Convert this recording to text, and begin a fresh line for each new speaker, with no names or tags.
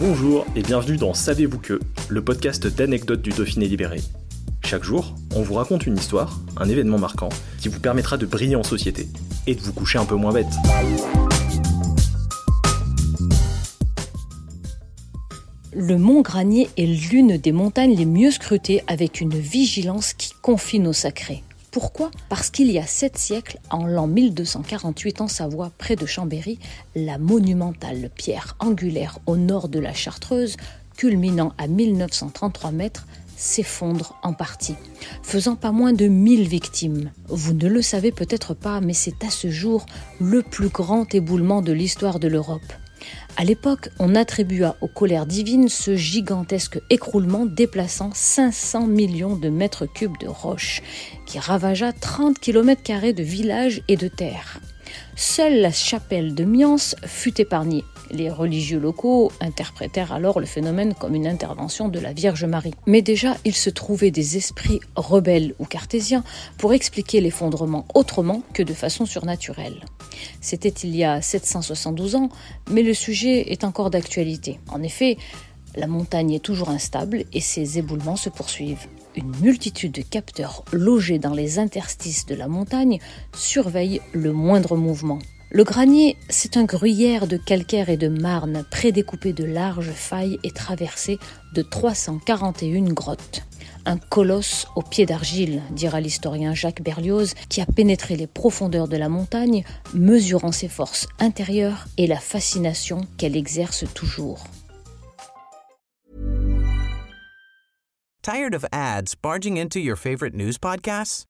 Bonjour et bienvenue dans Savez-vous que, le podcast d'anecdotes du Dauphiné libéré. Chaque jour, on vous raconte une histoire, un événement marquant, qui vous permettra de briller en société et de vous coucher un peu moins bête.
Le mont Granier est l'une des montagnes les mieux scrutées avec une vigilance qui confine au sacré. Pourquoi? Parce qu'il y a sept siècles, en l'an 1248 en Savoie, près de Chambéry, la monumentale pierre angulaire au nord de la Chartreuse, culminant à 1933 mètres, s'effondre en partie, faisant pas moins de 1000 victimes. Vous ne le savez peut-être pas, mais c'est à ce jour le plus grand éboulement de l'histoire de l'Europe. À l'époque, on attribua aux colères divines ce gigantesque écroulement déplaçant 500 millions de mètres cubes de roches, qui ravagea 30 km de villages et de terres. Seule la chapelle de Miance fut épargnée. Les religieux locaux interprétèrent alors le phénomène comme une intervention de la Vierge Marie. Mais déjà, il se trouvait des esprits rebelles ou cartésiens pour expliquer l'effondrement autrement que de façon surnaturelle. C'était il y a 772 ans, mais le sujet est encore d'actualité. En effet, la montagne est toujours instable et ses éboulements se poursuivent. Une multitude de capteurs logés dans les interstices de la montagne surveillent le moindre mouvement. Le granier, c'est un gruyère de calcaire et de marne prédécoupé de larges failles et traversé de 341 grottes. Un colosse au pied d'argile, dira l'historien Jacques Berlioz, qui a pénétré les profondeurs de la montagne, mesurant ses forces intérieures et la fascination qu'elle exerce toujours.
Tired of ads barging into your favorite news podcasts?